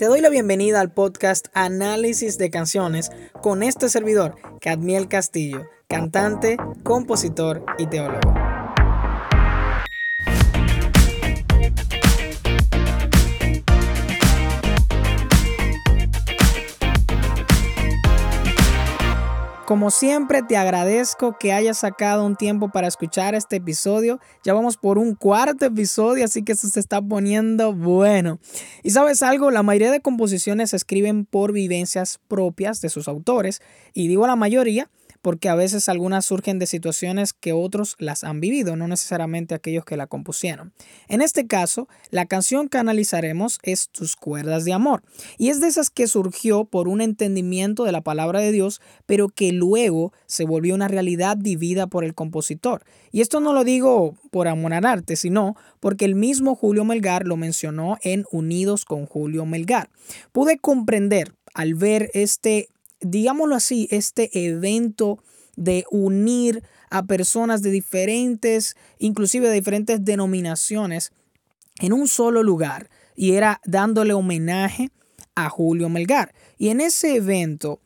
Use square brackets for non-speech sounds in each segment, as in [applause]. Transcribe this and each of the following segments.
Te doy la bienvenida al podcast Análisis de Canciones con este servidor, Cadmiel Castillo, cantante, compositor y teólogo. Como siempre, te agradezco que hayas sacado un tiempo para escuchar este episodio. Ya vamos por un cuarto episodio, así que esto se está poniendo bueno. Y sabes algo, la mayoría de composiciones se escriben por vivencias propias de sus autores, y digo la mayoría porque a veces algunas surgen de situaciones que otros las han vivido, no necesariamente aquellos que la compusieron. En este caso, la canción que analizaremos es Tus cuerdas de amor, y es de esas que surgió por un entendimiento de la palabra de Dios, pero que luego se volvió una realidad vivida por el compositor. Y esto no lo digo por amor al arte, sino porque el mismo Julio Melgar lo mencionó en Unidos con Julio Melgar. Pude comprender al ver este digámoslo así, este evento de unir a personas de diferentes, inclusive de diferentes denominaciones, en un solo lugar, y era dándole homenaje a Julio Melgar. Y en ese evento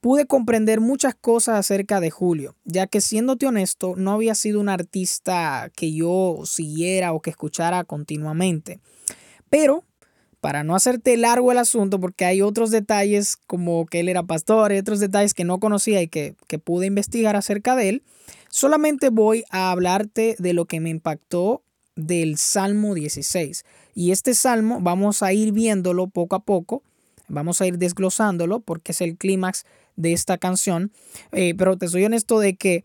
pude comprender muchas cosas acerca de Julio, ya que siéndote honesto, no había sido un artista que yo siguiera o que escuchara continuamente. Pero para no hacerte largo el asunto, porque hay otros detalles como que él era pastor, y otros detalles que no conocía y que, que pude investigar acerca de él, solamente voy a hablarte de lo que me impactó del Salmo 16. Y este salmo vamos a ir viéndolo poco a poco, vamos a ir desglosándolo porque es el clímax de esta canción. Eh, pero te soy honesto de que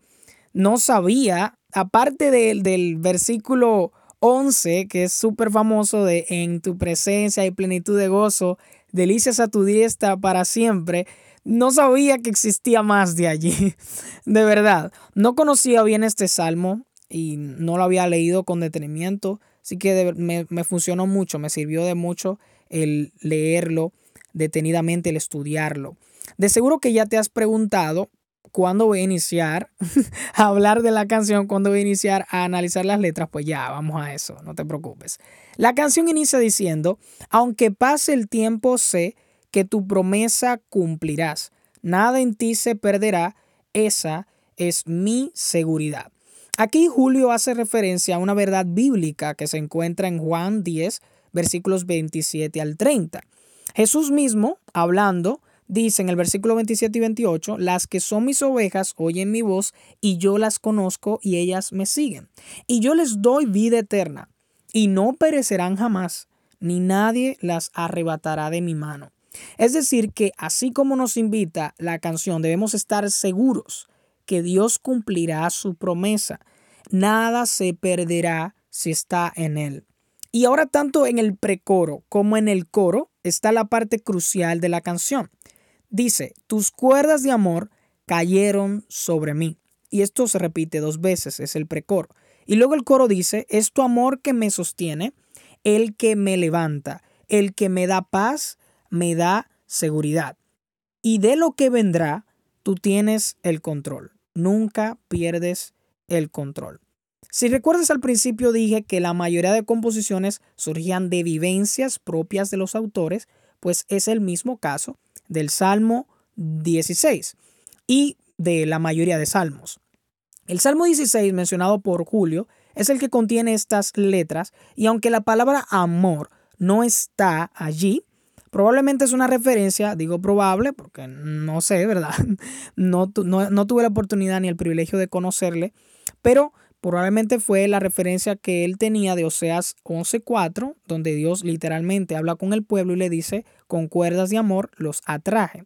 no sabía, aparte del, del versículo 11, que es súper famoso de En tu presencia y plenitud de gozo, delicias a tu diestra para siempre. No sabía que existía más de allí, [laughs] de verdad. No conocía bien este salmo y no lo había leído con detenimiento, así que me, me funcionó mucho, me sirvió de mucho el leerlo detenidamente, el estudiarlo. De seguro que ya te has preguntado cuando voy a iniciar [laughs] a hablar de la canción, cuando voy a iniciar a analizar las letras, pues ya, vamos a eso, no te preocupes. La canción inicia diciendo, aunque pase el tiempo, sé que tu promesa cumplirás. Nada en ti se perderá, esa es mi seguridad. Aquí Julio hace referencia a una verdad bíblica que se encuentra en Juan 10, versículos 27 al 30. Jesús mismo, hablando, dice en el versículo 27 y 28, las que son mis ovejas oyen mi voz y yo las conozco y ellas me siguen. Y yo les doy vida eterna y no perecerán jamás, ni nadie las arrebatará de mi mano. Es decir, que así como nos invita la canción, debemos estar seguros que Dios cumplirá su promesa. Nada se perderá si está en Él. Y ahora tanto en el precoro como en el coro está la parte crucial de la canción. Dice, tus cuerdas de amor cayeron sobre mí. Y esto se repite dos veces, es el precoro. Y luego el coro dice, es tu amor que me sostiene, el que me levanta, el que me da paz, me da seguridad. Y de lo que vendrá, tú tienes el control. Nunca pierdes el control. Si recuerdas al principio dije que la mayoría de composiciones surgían de vivencias propias de los autores, pues es el mismo caso del Salmo 16 y de la mayoría de salmos. El Salmo 16 mencionado por Julio es el que contiene estas letras y aunque la palabra amor no está allí, probablemente es una referencia, digo probable porque no sé, ¿verdad? [laughs] No, no, no tuve la oportunidad ni el privilegio de conocerle, pero Probablemente fue la referencia que él tenía de Oseas 11:4, donde Dios literalmente habla con el pueblo y le dice, con cuerdas de amor los atraje.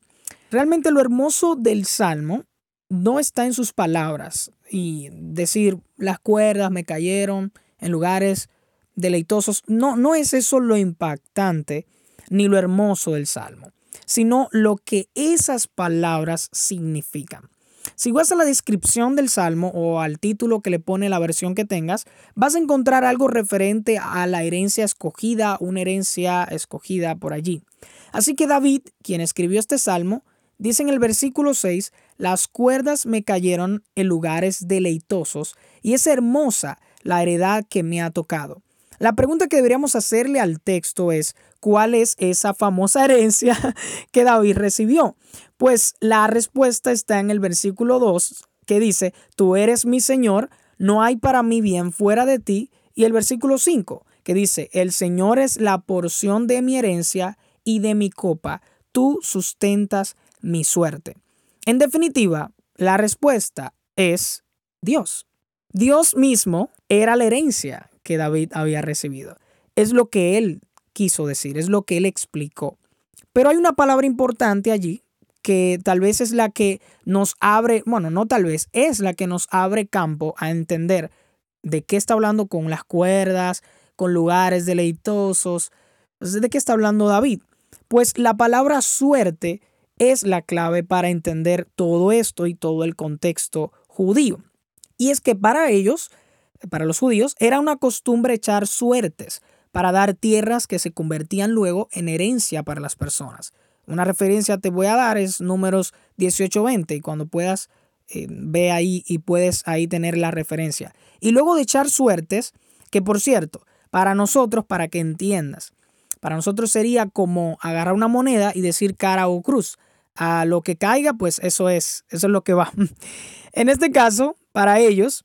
Realmente lo hermoso del Salmo no está en sus palabras y decir, las cuerdas me cayeron en lugares deleitosos. No, no es eso lo impactante ni lo hermoso del Salmo, sino lo que esas palabras significan. Si vas a la descripción del salmo o al título que le pone la versión que tengas, vas a encontrar algo referente a la herencia escogida, una herencia escogida por allí. Así que David, quien escribió este salmo, dice en el versículo 6, las cuerdas me cayeron en lugares deleitosos y es hermosa la heredad que me ha tocado. La pregunta que deberíamos hacerle al texto es, ¿cuál es esa famosa herencia [laughs] que David recibió? Pues la respuesta está en el versículo 2 que dice, tú eres mi Señor, no hay para mí bien fuera de ti. Y el versículo 5 que dice, el Señor es la porción de mi herencia y de mi copa, tú sustentas mi suerte. En definitiva, la respuesta es Dios. Dios mismo era la herencia que David había recibido. Es lo que él quiso decir, es lo que él explicó. Pero hay una palabra importante allí que tal vez es la que nos abre, bueno, no tal vez, es la que nos abre campo a entender de qué está hablando con las cuerdas, con lugares deleitosos, de qué está hablando David. Pues la palabra suerte es la clave para entender todo esto y todo el contexto judío. Y es que para ellos, para los judíos, era una costumbre echar suertes para dar tierras que se convertían luego en herencia para las personas. Una referencia te voy a dar es números 18-20 y cuando puedas eh, ve ahí y puedes ahí tener la referencia. Y luego de echar suertes, que por cierto, para nosotros, para que entiendas, para nosotros sería como agarrar una moneda y decir cara o cruz. A lo que caiga, pues eso es, eso es lo que va. [laughs] En este caso, para ellos,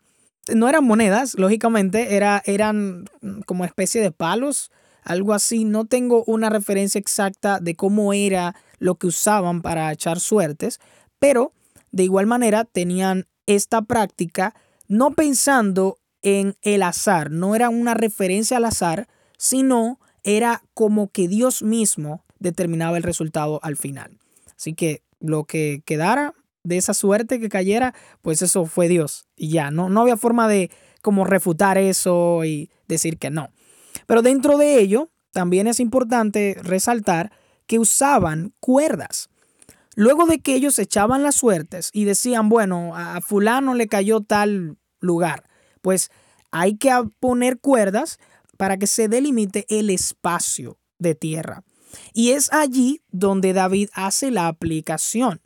no eran monedas, lógicamente, era, eran como especie de palos, algo así. No tengo una referencia exacta de cómo era lo que usaban para echar suertes, pero de igual manera tenían esta práctica no pensando en el azar, no era una referencia al azar, sino era como que Dios mismo determinaba el resultado al final. Así que lo que quedara de esa suerte que cayera, pues eso fue Dios. Y ya, no, no había forma de como refutar eso y decir que no. Pero dentro de ello, también es importante resaltar que usaban cuerdas. Luego de que ellos echaban las suertes y decían, bueno, a fulano le cayó tal lugar, pues hay que poner cuerdas para que se delimite el espacio de tierra. Y es allí donde David hace la aplicación.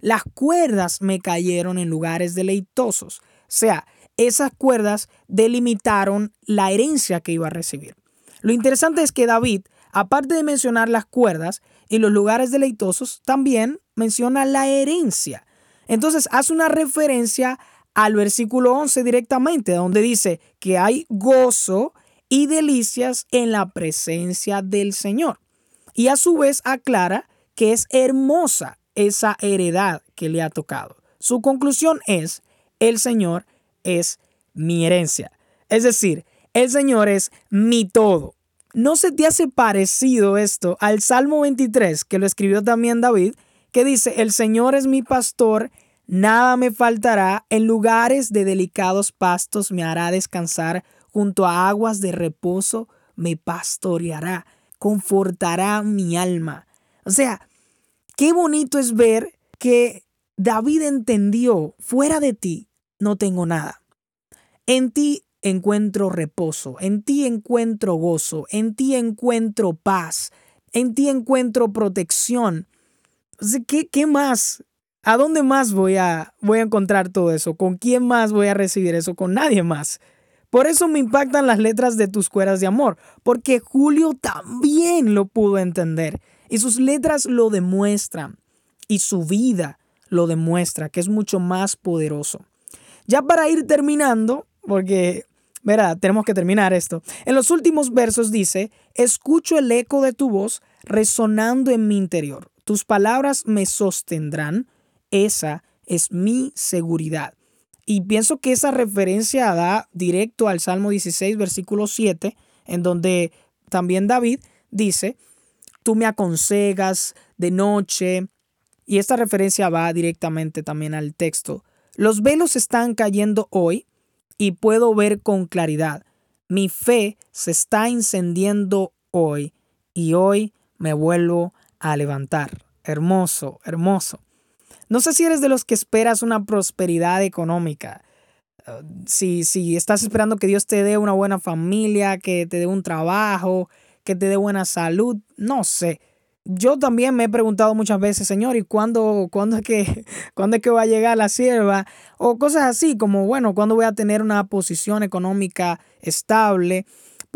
Las cuerdas me cayeron en lugares deleitosos. O sea, esas cuerdas delimitaron la herencia que iba a recibir. Lo interesante es que David, aparte de mencionar las cuerdas y los lugares deleitosos, también menciona la herencia. Entonces hace una referencia al versículo 11 directamente, donde dice que hay gozo y delicias en la presencia del Señor. Y a su vez aclara que es hermosa esa heredad que le ha tocado. Su conclusión es, el Señor es mi herencia. Es decir, el Señor es mi todo. ¿No se te hace parecido esto al Salmo 23 que lo escribió también David, que dice, el Señor es mi pastor, nada me faltará, en lugares de delicados pastos me hará descansar, junto a aguas de reposo me pastoreará, confortará mi alma. O sea, qué bonito es ver que David entendió, fuera de ti no tengo nada. En ti encuentro reposo, en ti encuentro gozo, en ti encuentro paz, en ti encuentro protección. ¿Qué, qué más? ¿A dónde más voy a, voy a encontrar todo eso? ¿Con quién más voy a recibir eso? Con nadie más. Por eso me impactan las letras de tus cueras de amor, porque Julio también lo pudo entender y sus letras lo demuestran y su vida lo demuestra, que es mucho más poderoso. Ya para ir terminando, porque, verá, tenemos que terminar esto. En los últimos versos dice, escucho el eco de tu voz resonando en mi interior. Tus palabras me sostendrán. Esa es mi seguridad. Y pienso que esa referencia da directo al Salmo 16, versículo 7, en donde también David dice, tú me aconsejas de noche. Y esta referencia va directamente también al texto. Los velos están cayendo hoy y puedo ver con claridad. Mi fe se está encendiendo hoy y hoy me vuelvo a levantar. Hermoso, hermoso. No sé si eres de los que esperas una prosperidad económica. Uh, si, si estás esperando que Dios te dé una buena familia, que te dé un trabajo, que te dé buena salud, no sé. Yo también me he preguntado muchas veces, Señor, ¿y cuándo, cuándo, es, que, [laughs] es que va a llegar la sierva? O cosas así, como, bueno, ¿cuándo voy a tener una posición económica estable?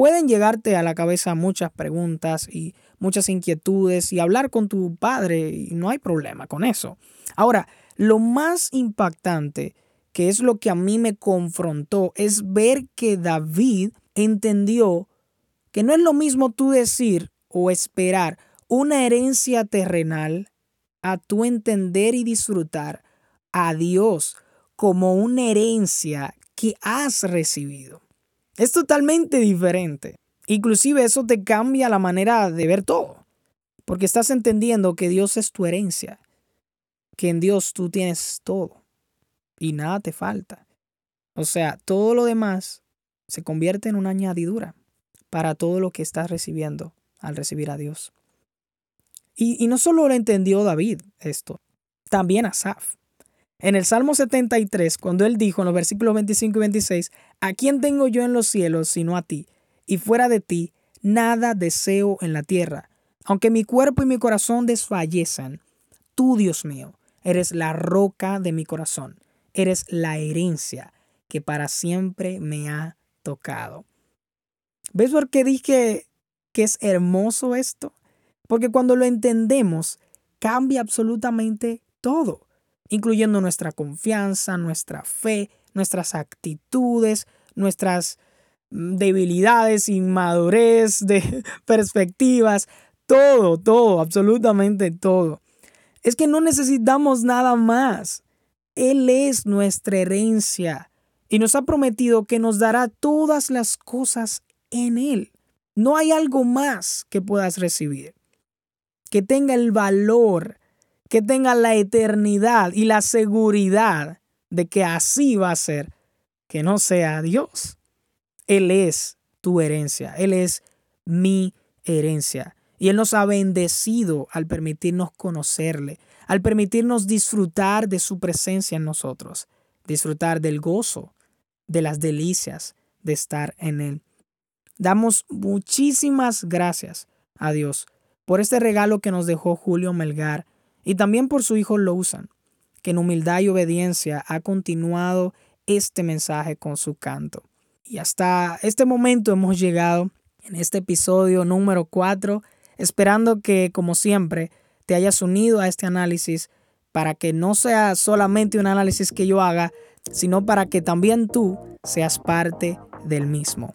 pueden llegarte a la cabeza muchas preguntas y muchas inquietudes y hablar con tu padre y no hay problema con eso. Ahora, lo más impactante, que es lo que a mí me confrontó, es ver que David entendió que no es lo mismo tú decir o esperar una herencia terrenal a tu entender y disfrutar a Dios como una herencia que has recibido. Es totalmente diferente. Inclusive eso te cambia la manera de ver todo, porque estás entendiendo que Dios es tu herencia, que en Dios tú tienes todo y nada te falta. O sea, todo lo demás se convierte en una añadidura para todo lo que estás recibiendo al recibir a Dios. Y, no solo lo entendió David esto, también Asaf. En el Salmo 73, cuando él dijo en los versículos 25 y 26, ¿a quién tengo yo en los cielos sino a ti? Y fuera de ti, nada deseo en la tierra. Aunque mi cuerpo y mi corazón desfallezan, tú, Dios mío, eres la roca de mi corazón, eres la herencia que para siempre me ha tocado. ¿Ves por qué dije que es hermoso esto? Porque cuando lo entendemos, cambia absolutamente todo, incluyendo nuestra confianza, nuestra fe, nuestras actitudes, nuestras mm, debilidades, inmadurez de [laughs] perspectivas, todo, todo, absolutamente todo. Es que no necesitamos nada más. Él es nuestra herencia y nos ha prometido que nos dará todas las cosas en Él. No hay algo más que puedas recibir que tenga el valor, que tenga la eternidad y la seguridad de que así va a ser, que no sea Dios. Él es tu herencia, Él es mi herencia. Y Él nos ha bendecido al permitirnos conocerle, al permitirnos disfrutar de su presencia en nosotros, disfrutar del gozo, de las delicias de estar en Él. Damos muchísimas gracias a Dios por este regalo que nos dejó Julio Melgar y también por su hijo Lousan, que en humildad y obediencia ha continuado este mensaje con su canto. Y hasta este momento hemos llegado en este episodio número 4, esperando que, como siempre, te hayas unido a este análisis para que no sea solamente un análisis que yo haga, sino para que también tú seas parte del mismo.